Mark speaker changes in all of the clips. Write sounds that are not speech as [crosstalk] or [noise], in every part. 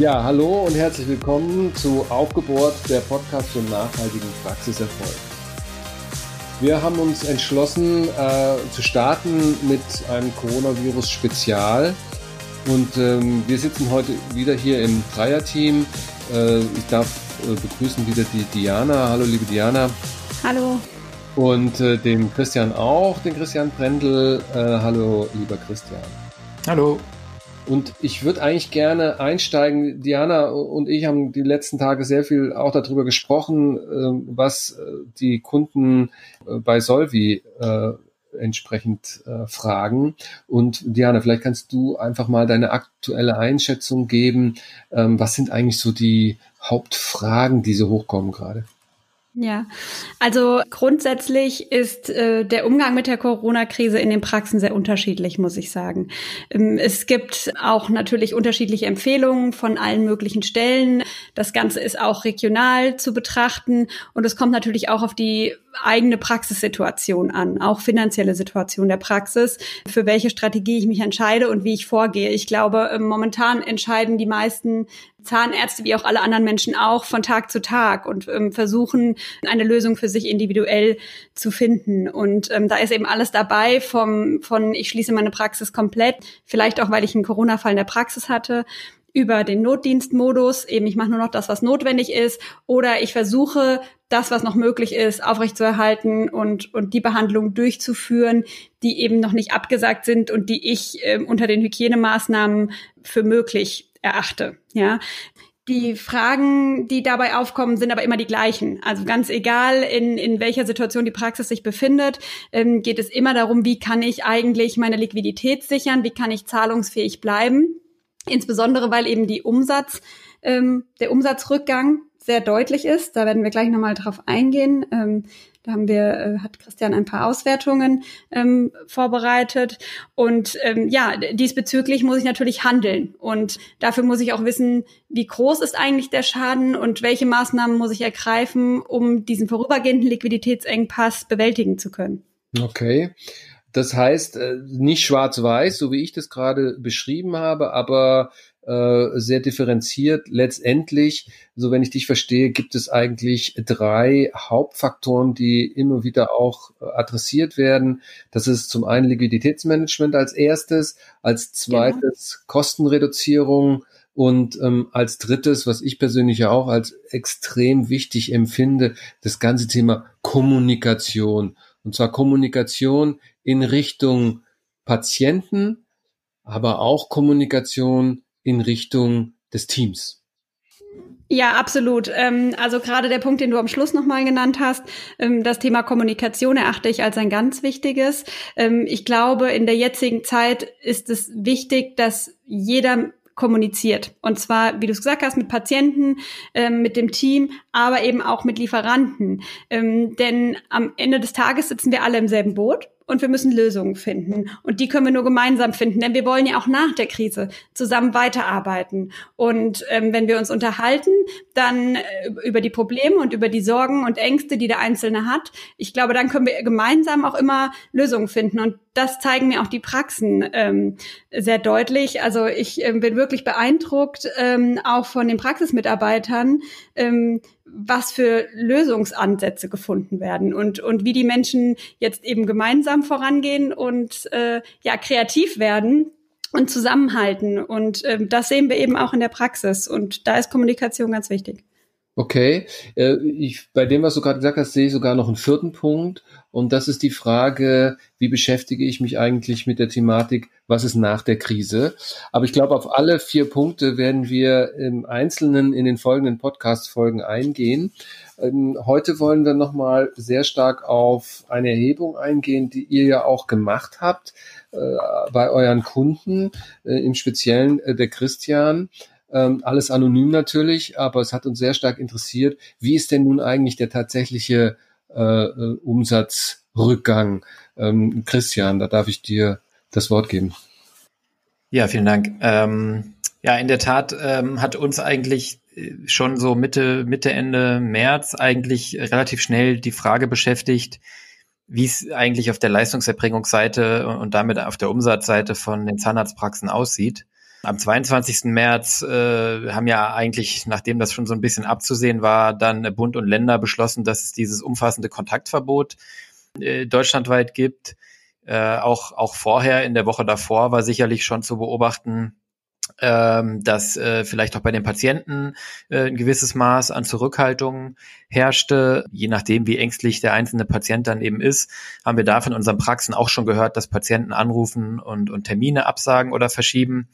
Speaker 1: Ja, hallo und herzlich willkommen zu Aufgebohrt, der Podcast für nachhaltigen Praxiserfolg. Wir haben uns entschlossen äh, zu starten mit einem Coronavirus-Spezial und ähm, wir sitzen heute wieder hier im Dreierteam. Äh, ich darf äh, begrüßen wieder die Diana. Hallo, liebe Diana.
Speaker 2: Hallo.
Speaker 1: Und äh, den Christian auch, den Christian Brendel. Äh, hallo, lieber Christian.
Speaker 3: Hallo.
Speaker 1: Und ich würde eigentlich gerne einsteigen. Diana und ich haben die letzten Tage sehr viel auch darüber gesprochen, ähm, was äh, die Kunden äh, bei Solvi äh, entsprechend fragen. Und Diana, vielleicht kannst du einfach mal deine aktuelle Einschätzung geben. Ähm, was sind eigentlich so die Hauptfragen, die so hochkommen gerade?
Speaker 2: Ja, also grundsätzlich ist äh, der Umgang mit der Corona-Krise in den Praxen sehr unterschiedlich, muss ich sagen. Ähm, es gibt auch natürlich unterschiedliche Empfehlungen von allen möglichen Stellen. Das Ganze ist auch regional zu betrachten und es kommt natürlich auch auf die eigene Praxissituation an, auch finanzielle Situation der Praxis, für welche Strategie ich mich entscheide und wie ich vorgehe. Ich glaube, ähm, momentan entscheiden die meisten Zahnärzte wie auch alle anderen Menschen auch von Tag zu Tag und ähm, versuchen eine Lösung für sich individuell zu finden. Und ähm, da ist eben alles dabei vom von ich schließe meine Praxis komplett, vielleicht auch weil ich einen Corona-Fall in der Praxis hatte, über den Notdienstmodus, eben ich mache nur noch das, was notwendig ist, oder ich versuche das, was noch möglich ist, aufrechtzuerhalten und, und die Behandlung durchzuführen, die eben noch nicht abgesagt sind und die ich äh, unter den Hygienemaßnahmen für möglich erachte. Ja, die Fragen, die dabei aufkommen, sind aber immer die gleichen. Also ganz egal, in, in welcher Situation die Praxis sich befindet, ähm, geht es immer darum, wie kann ich eigentlich meine Liquidität sichern, wie kann ich zahlungsfähig bleiben Insbesondere weil eben die Umsatz, ähm, der Umsatzrückgang sehr deutlich ist. Da werden wir gleich nochmal drauf eingehen. Ähm, da haben wir, äh, hat Christian ein paar Auswertungen ähm, vorbereitet. Und ähm, ja, diesbezüglich muss ich natürlich handeln. Und dafür muss ich auch wissen, wie groß ist eigentlich der Schaden und welche Maßnahmen muss ich ergreifen, um diesen vorübergehenden Liquiditätsengpass bewältigen zu können.
Speaker 1: Okay. Das heißt, äh, nicht schwarz-weiß, so wie ich das gerade beschrieben habe, aber äh, sehr differenziert. Letztendlich, so wenn ich dich verstehe, gibt es eigentlich drei Hauptfaktoren, die immer wieder auch äh, adressiert werden. Das ist zum einen Liquiditätsmanagement als erstes, als zweites genau. Kostenreduzierung und ähm, als drittes, was ich persönlich ja auch als extrem wichtig empfinde, das ganze Thema Kommunikation. Und zwar Kommunikation in Richtung Patienten, aber auch Kommunikation in Richtung des Teams.
Speaker 2: Ja, absolut. Ähm, also gerade der Punkt, den du am Schluss nochmal genannt hast, ähm, das Thema Kommunikation erachte ich als ein ganz wichtiges. Ähm, ich glaube, in der jetzigen Zeit ist es wichtig, dass jeder kommuniziert. Und zwar, wie du es gesagt hast, mit Patienten, mit dem Team, aber eben auch mit Lieferanten. Denn am Ende des Tages sitzen wir alle im selben Boot und wir müssen Lösungen finden. Und die können wir nur gemeinsam finden, denn wir wollen ja auch nach der Krise zusammen weiterarbeiten. Und ähm, wenn wir uns unterhalten, dann äh, über die Probleme und über die Sorgen und Ängste, die der Einzelne hat, ich glaube, dann können wir gemeinsam auch immer Lösungen finden. Und das zeigen mir auch die Praxen ähm, sehr deutlich. Also ich ähm, bin wirklich beeindruckt, ähm, auch von den Praxismitarbeitern, ähm, was für Lösungsansätze gefunden werden und, und wie die Menschen jetzt eben gemeinsam vorangehen und äh, ja kreativ werden und zusammenhalten. Und äh, das sehen wir eben auch in der Praxis. Und da ist Kommunikation ganz wichtig.
Speaker 1: Okay, äh, ich, bei dem, was du gerade gesagt hast, sehe ich sogar noch einen vierten Punkt. Und das ist die Frage, wie beschäftige ich mich eigentlich mit der Thematik, was ist nach der Krise? Aber ich glaube, auf alle vier Punkte werden wir im Einzelnen in den folgenden Podcast-Folgen eingehen. Ähm, heute wollen wir nochmal sehr stark auf eine Erhebung eingehen, die ihr ja auch gemacht habt äh, bei euren Kunden, äh, im Speziellen der Christian. Ähm, alles anonym natürlich, aber es hat uns sehr stark interessiert, wie ist denn nun eigentlich der tatsächliche äh, äh, Umsatzrückgang. Ähm, Christian, da darf ich dir das Wort geben.
Speaker 3: Ja, vielen Dank. Ähm, ja, in der Tat ähm, hat uns eigentlich äh, schon so Mitte, Mitte, Ende März eigentlich relativ schnell die Frage beschäftigt, wie es eigentlich auf der Leistungserbringungsseite und damit auf der Umsatzseite von den Zahnarztpraxen aussieht. Am 22. März äh, haben ja eigentlich, nachdem das schon so ein bisschen abzusehen war, dann Bund und Länder beschlossen, dass es dieses umfassende Kontaktverbot äh, deutschlandweit gibt. Äh, auch, auch vorher, in der Woche davor, war sicherlich schon zu beobachten, ähm, dass äh, vielleicht auch bei den Patienten äh, ein gewisses Maß an Zurückhaltung herrschte. Je nachdem, wie ängstlich der einzelne Patient dann eben ist, haben wir da von unseren Praxen auch schon gehört, dass Patienten anrufen und, und Termine absagen oder verschieben.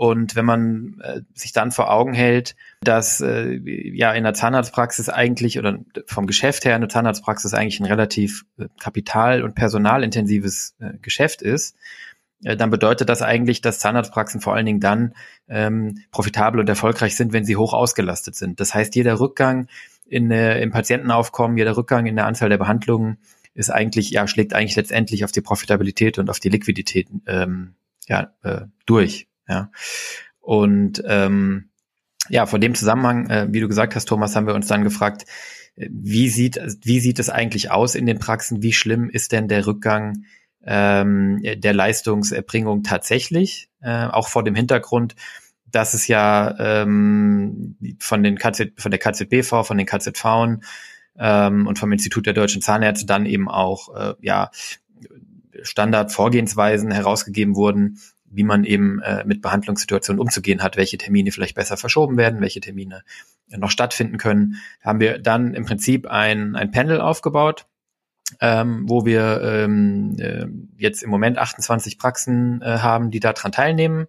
Speaker 3: Und wenn man äh, sich dann vor Augen hält, dass äh, ja in der Zahnarztpraxis eigentlich oder vom Geschäft her eine Zahnarztpraxis eigentlich ein relativ äh, kapital- und personalintensives äh, Geschäft ist, äh, dann bedeutet das eigentlich, dass Zahnarztpraxen vor allen Dingen dann ähm, profitabel und erfolgreich sind, wenn sie hoch ausgelastet sind. Das heißt, jeder Rückgang in, äh, im Patientenaufkommen, jeder Rückgang in der Anzahl der Behandlungen ist eigentlich, ja, schlägt eigentlich letztendlich auf die Profitabilität und auf die Liquidität ähm, ja, äh, durch. Ja. Und ähm, ja, vor dem Zusammenhang, äh, wie du gesagt hast, Thomas, haben wir uns dann gefragt, äh, wie sieht, wie sieht es eigentlich aus in den Praxen? Wie schlimm ist denn der Rückgang ähm, der Leistungserbringung tatsächlich? Äh, auch vor dem Hintergrund, dass es ja ähm, von den KZ, von der KZBV, von den KZV ähm, und vom Institut der deutschen Zahnärzte dann eben auch äh, ja Standardvorgehensweisen herausgegeben wurden, wie man eben äh, mit Behandlungssituationen umzugehen hat, welche Termine vielleicht besser verschoben werden, welche Termine noch stattfinden können. Da haben wir dann im Prinzip ein, ein Panel aufgebaut, ähm, wo wir ähm, äh, jetzt im Moment 28 Praxen äh, haben, die daran teilnehmen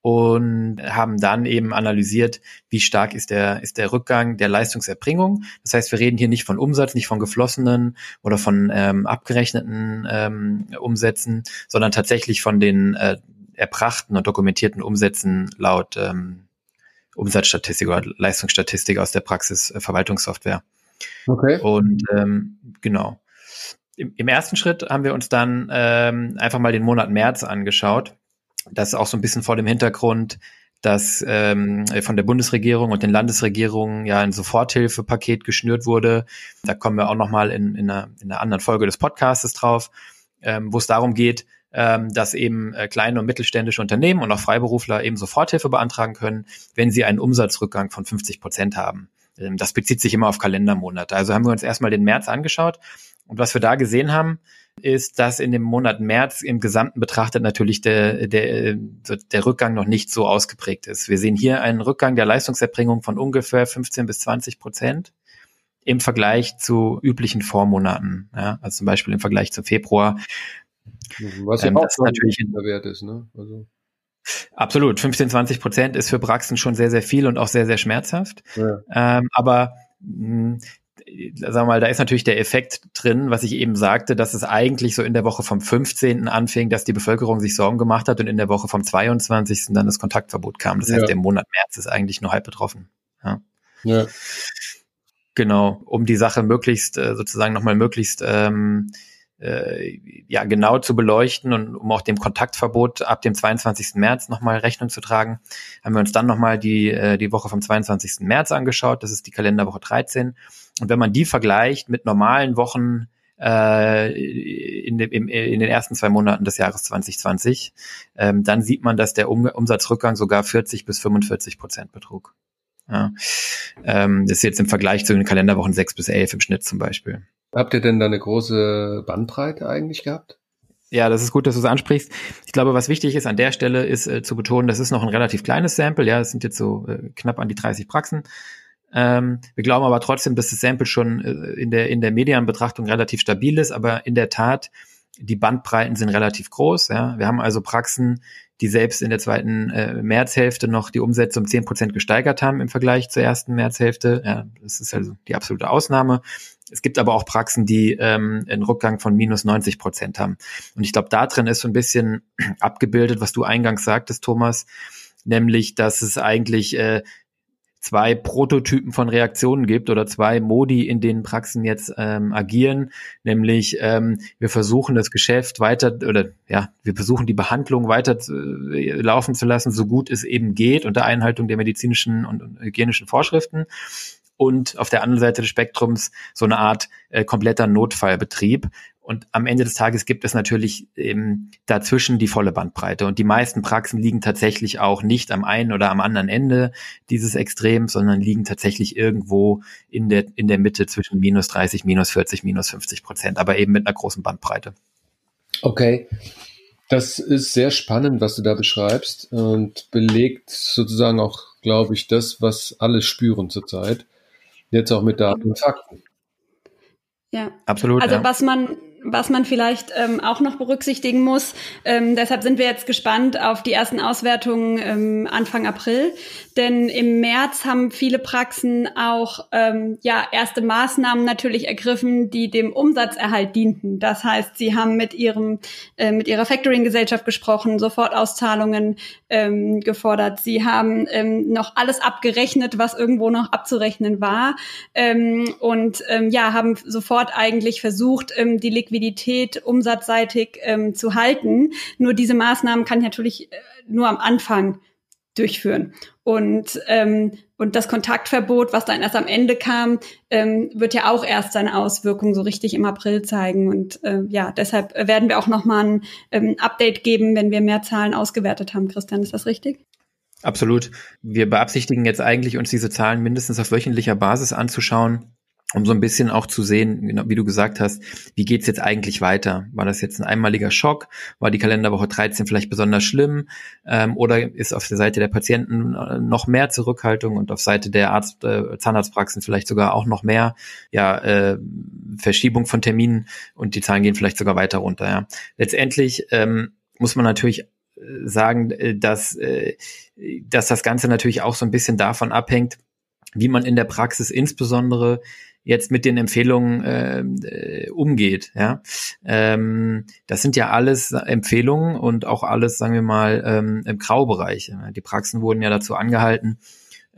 Speaker 3: und haben dann eben analysiert, wie stark ist der, ist der Rückgang der Leistungserbringung. Das heißt, wir reden hier nicht von Umsatz, nicht von geflossenen oder von ähm, abgerechneten ähm, Umsätzen, sondern tatsächlich von den äh, erbrachten und dokumentierten Umsätzen laut ähm, Umsatzstatistik oder Leistungsstatistik aus der Praxis äh, Verwaltungssoftware. Okay. Und ähm, genau. Im, Im ersten Schritt haben wir uns dann ähm, einfach mal den Monat März angeschaut das auch so ein bisschen vor dem Hintergrund, dass ähm, von der Bundesregierung und den Landesregierungen ja ein Soforthilfepaket geschnürt wurde. Da kommen wir auch nochmal in, in, einer, in einer anderen Folge des Podcastes drauf, ähm, wo es darum geht, ähm, dass eben äh, kleine und mittelständische Unternehmen und auch Freiberufler eben Soforthilfe beantragen können, wenn sie einen Umsatzrückgang von 50 Prozent haben. Ähm, das bezieht sich immer auf Kalendermonate. Also haben wir uns erstmal den März angeschaut und was wir da gesehen haben, ist, dass in dem Monat März im Gesamten betrachtet natürlich der, der, der Rückgang noch nicht so ausgeprägt ist. Wir sehen hier einen Rückgang der Leistungserbringung von ungefähr 15 bis 20 Prozent im Vergleich zu üblichen Vormonaten. Ja, also zum Beispiel im Vergleich zu Februar.
Speaker 1: Was ja ähm, auch natürlich ein Wert ist, ne? Also.
Speaker 3: Absolut. 15, 20 Prozent ist für Praxen schon sehr, sehr viel und auch sehr, sehr schmerzhaft. Ja. Ähm, aber mh, sagen wir mal, da ist natürlich der Effekt drin, was ich eben sagte, dass es eigentlich so in der Woche vom 15. anfing, dass die Bevölkerung sich Sorgen gemacht hat und in der Woche vom 22. dann das Kontaktverbot kam. Das heißt, ja. der Monat März ist eigentlich nur halb betroffen. Ja. ja. Genau, um die Sache möglichst äh, sozusagen nochmal möglichst ähm, äh, ja genau zu beleuchten und um auch dem Kontaktverbot ab dem 22. März nochmal Rechnung zu tragen, haben wir uns dann nochmal die, äh, die Woche vom 22. März angeschaut. Das ist die Kalenderwoche 13. Und wenn man die vergleicht mit normalen Wochen äh, in, dem, im, in den ersten zwei Monaten des Jahres 2020, ähm, dann sieht man, dass der um Umsatzrückgang sogar 40 bis 45 Prozent betrug. Ja. Ähm, das ist jetzt im Vergleich zu den Kalenderwochen 6 bis 11 im Schnitt zum Beispiel.
Speaker 1: Habt ihr denn da eine große Bandbreite eigentlich gehabt?
Speaker 3: Ja, das ist gut, dass du es ansprichst. Ich glaube, was wichtig ist an der Stelle, ist äh, zu betonen, das ist noch ein relativ kleines Sample. Ja, es sind jetzt so äh, knapp an die 30 Praxen. Ähm, wir glauben aber trotzdem, dass das Sample schon äh, in der, in der Medienbetrachtung relativ stabil ist. Aber in der Tat, die Bandbreiten sind relativ groß. Ja. Wir haben also Praxen, die selbst in der zweiten äh, Märzhälfte noch die Umsätze um zehn Prozent gesteigert haben im Vergleich zur ersten Märzhälfte. Ja, das ist also die absolute Ausnahme. Es gibt aber auch Praxen, die ähm, einen Rückgang von minus 90 Prozent haben. Und ich glaube, da drin ist so ein bisschen [clears throat] abgebildet, was du eingangs sagtest, Thomas, nämlich, dass es eigentlich äh, zwei Prototypen von Reaktionen gibt oder zwei Modi, in denen Praxen jetzt ähm, agieren, nämlich ähm, wir versuchen das Geschäft weiter oder ja, wir versuchen die Behandlung weiter äh, laufen zu lassen, so gut es eben geht, unter Einhaltung der medizinischen und, und hygienischen Vorschriften und auf der anderen Seite des Spektrums so eine Art äh, kompletter Notfallbetrieb. Und am Ende des Tages gibt es natürlich ähm, dazwischen die volle Bandbreite. Und die meisten Praxen liegen tatsächlich auch nicht am einen oder am anderen Ende dieses Extrems, sondern liegen tatsächlich irgendwo in der, in der Mitte zwischen minus 30, minus 40, minus 50 Prozent, aber eben mit einer großen Bandbreite.
Speaker 1: Okay. Das ist sehr spannend, was du da beschreibst und belegt sozusagen auch, glaube ich, das, was alle spüren zurzeit. Jetzt auch mit Daten und Fakten.
Speaker 2: Ja, absolut. Also
Speaker 3: ja.
Speaker 2: was man was man vielleicht ähm, auch noch berücksichtigen muss. Ähm, deshalb sind wir jetzt gespannt auf die ersten Auswertungen ähm, Anfang April. Denn im März haben viele Praxen auch ähm, ja, erste Maßnahmen natürlich ergriffen, die dem Umsatzerhalt dienten. Das heißt, sie haben mit, ihrem, äh, mit ihrer Factoring-Gesellschaft gesprochen, Sofortauszahlungen ähm, gefordert. Sie haben ähm, noch alles abgerechnet, was irgendwo noch abzurechnen war. Ähm, und ähm, ja, haben sofort eigentlich versucht, ähm, die Liquidität umsatzseitig ähm, zu halten. Nur diese Maßnahmen kann ich natürlich äh, nur am Anfang durchführen. Und, ähm, und das Kontaktverbot, was dann erst am Ende kam, ähm, wird ja auch erst seine Auswirkungen so richtig im April zeigen. Und äh, ja, deshalb werden wir auch nochmal ein ähm, Update geben, wenn wir mehr Zahlen ausgewertet haben. Christian, ist das richtig?
Speaker 3: Absolut. Wir beabsichtigen jetzt eigentlich, uns diese Zahlen mindestens auf wöchentlicher Basis anzuschauen um so ein bisschen auch zu sehen, genau, wie du gesagt hast, wie geht's jetzt eigentlich weiter? War das jetzt ein einmaliger Schock? War die Kalenderwoche 13 vielleicht besonders schlimm? Ähm, oder ist auf der Seite der Patienten äh, noch mehr Zurückhaltung und auf Seite der Arzt, äh, Zahnarztpraxen vielleicht sogar auch noch mehr ja, äh, Verschiebung von Terminen und die Zahlen gehen vielleicht sogar weiter runter. Ja. Letztendlich ähm, muss man natürlich äh, sagen, äh, dass, äh, dass das Ganze natürlich auch so ein bisschen davon abhängt, wie man in der Praxis insbesondere jetzt mit den Empfehlungen äh, umgeht. Ja, ähm, das sind ja alles Empfehlungen und auch alles, sagen wir mal, ähm, im Graubereich. Die Praxen wurden ja dazu angehalten,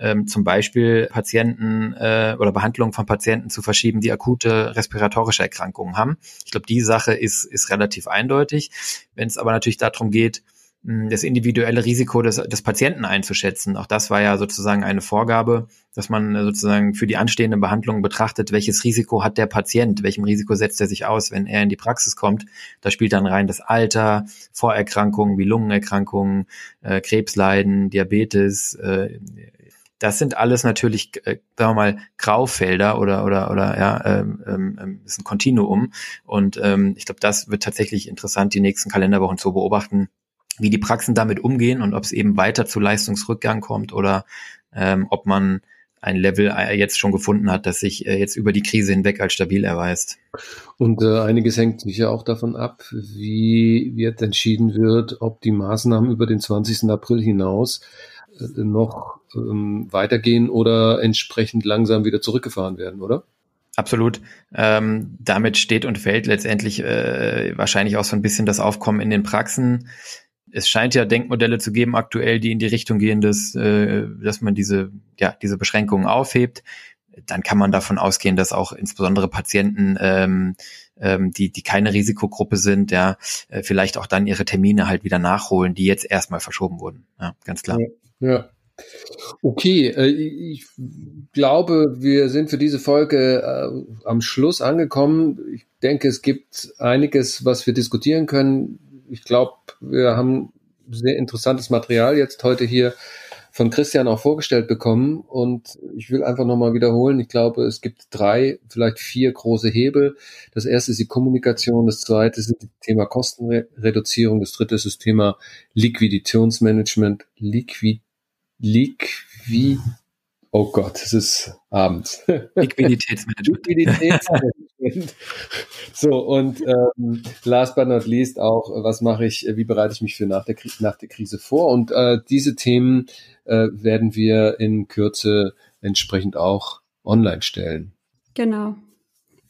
Speaker 3: ähm, zum Beispiel Patienten äh, oder Behandlungen von Patienten zu verschieben, die akute respiratorische Erkrankungen haben. Ich glaube, die Sache ist, ist relativ eindeutig. Wenn es aber natürlich darum geht, das individuelle Risiko des, des Patienten einzuschätzen. Auch das war ja sozusagen eine Vorgabe, dass man sozusagen für die anstehende Behandlung betrachtet, welches Risiko hat der Patient, welchem Risiko setzt er sich aus, wenn er in die Praxis kommt. Da spielt dann rein das Alter, Vorerkrankungen wie Lungenerkrankungen, äh, Krebsleiden, Diabetes. Äh, das sind alles natürlich, äh, sagen wir mal, Graufelder oder oder oder ja, ähm, ähm, ist ein Kontinuum. Und ähm, ich glaube, das wird tatsächlich interessant, die nächsten Kalenderwochen zu beobachten wie die Praxen damit umgehen und ob es eben weiter zu Leistungsrückgang kommt oder ähm, ob man ein Level äh, jetzt schon gefunden hat, das sich äh, jetzt über die Krise hinweg als stabil erweist.
Speaker 1: Und äh, einiges hängt sicher auch davon ab, wie wird entschieden wird, ob die Maßnahmen über den 20. April hinaus äh, noch ähm, weitergehen oder entsprechend langsam wieder zurückgefahren werden, oder?
Speaker 3: Absolut. Ähm, damit steht und fällt letztendlich äh, wahrscheinlich auch so ein bisschen das Aufkommen in den Praxen es scheint ja Denkmodelle zu geben aktuell, die in die Richtung gehen, dass, äh, dass man diese, ja, diese Beschränkungen aufhebt. Dann kann man davon ausgehen, dass auch insbesondere Patienten, ähm, ähm, die, die keine Risikogruppe sind, ja, äh, vielleicht auch dann ihre Termine halt wieder nachholen, die jetzt erstmal verschoben wurden. Ja, ganz klar.
Speaker 1: Ja. Okay, äh, ich glaube, wir sind für diese Folge äh, am Schluss angekommen. Ich denke, es gibt einiges, was wir diskutieren können ich glaube, wir haben sehr interessantes Material jetzt heute hier von Christian auch vorgestellt bekommen. Und ich will einfach nochmal wiederholen, ich glaube, es gibt drei, vielleicht vier große Hebel. Das erste ist die Kommunikation, das zweite ist das Thema Kostenreduzierung, das dritte ist das Thema Liquiditätsmanagement, Liquid, Liquid, oh Gott, es ist abends.
Speaker 3: Liquiditätsmanagement. Liquiditätsmanagement.
Speaker 1: So, und ähm, last but not least auch, was mache ich, wie bereite ich mich für nach der, nach der Krise vor? Und äh, diese Themen äh, werden wir in Kürze entsprechend auch online stellen.
Speaker 2: Genau.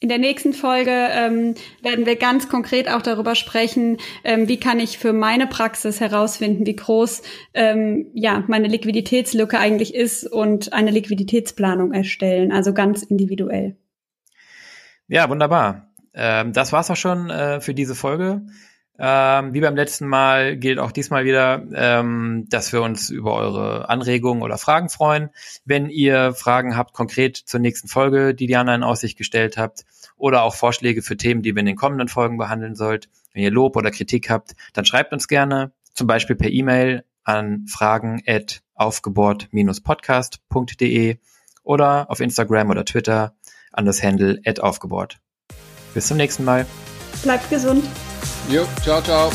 Speaker 2: In der nächsten Folge ähm, werden wir ganz konkret auch darüber sprechen, ähm, wie kann ich für meine Praxis herausfinden, wie groß ähm, ja meine Liquiditätslücke eigentlich ist und eine Liquiditätsplanung erstellen, also ganz individuell.
Speaker 3: Ja, wunderbar. Ähm, das war's auch schon äh, für diese Folge. Ähm, wie beim letzten Mal gilt auch diesmal wieder, ähm, dass wir uns über eure Anregungen oder Fragen freuen. Wenn ihr Fragen habt konkret zur nächsten Folge, die Diana in Aussicht gestellt habt, oder auch Vorschläge für Themen, die wir in den kommenden Folgen behandeln sollt, wenn ihr Lob oder Kritik habt, dann schreibt uns gerne, zum Beispiel per E-Mail an fragen at aufgebohrt-podcast.de oder auf Instagram oder Twitter an das Handle at aufgebohrt. Bis zum nächsten Mal.
Speaker 2: Bleibt gesund.
Speaker 1: Jo, ciao, ciao.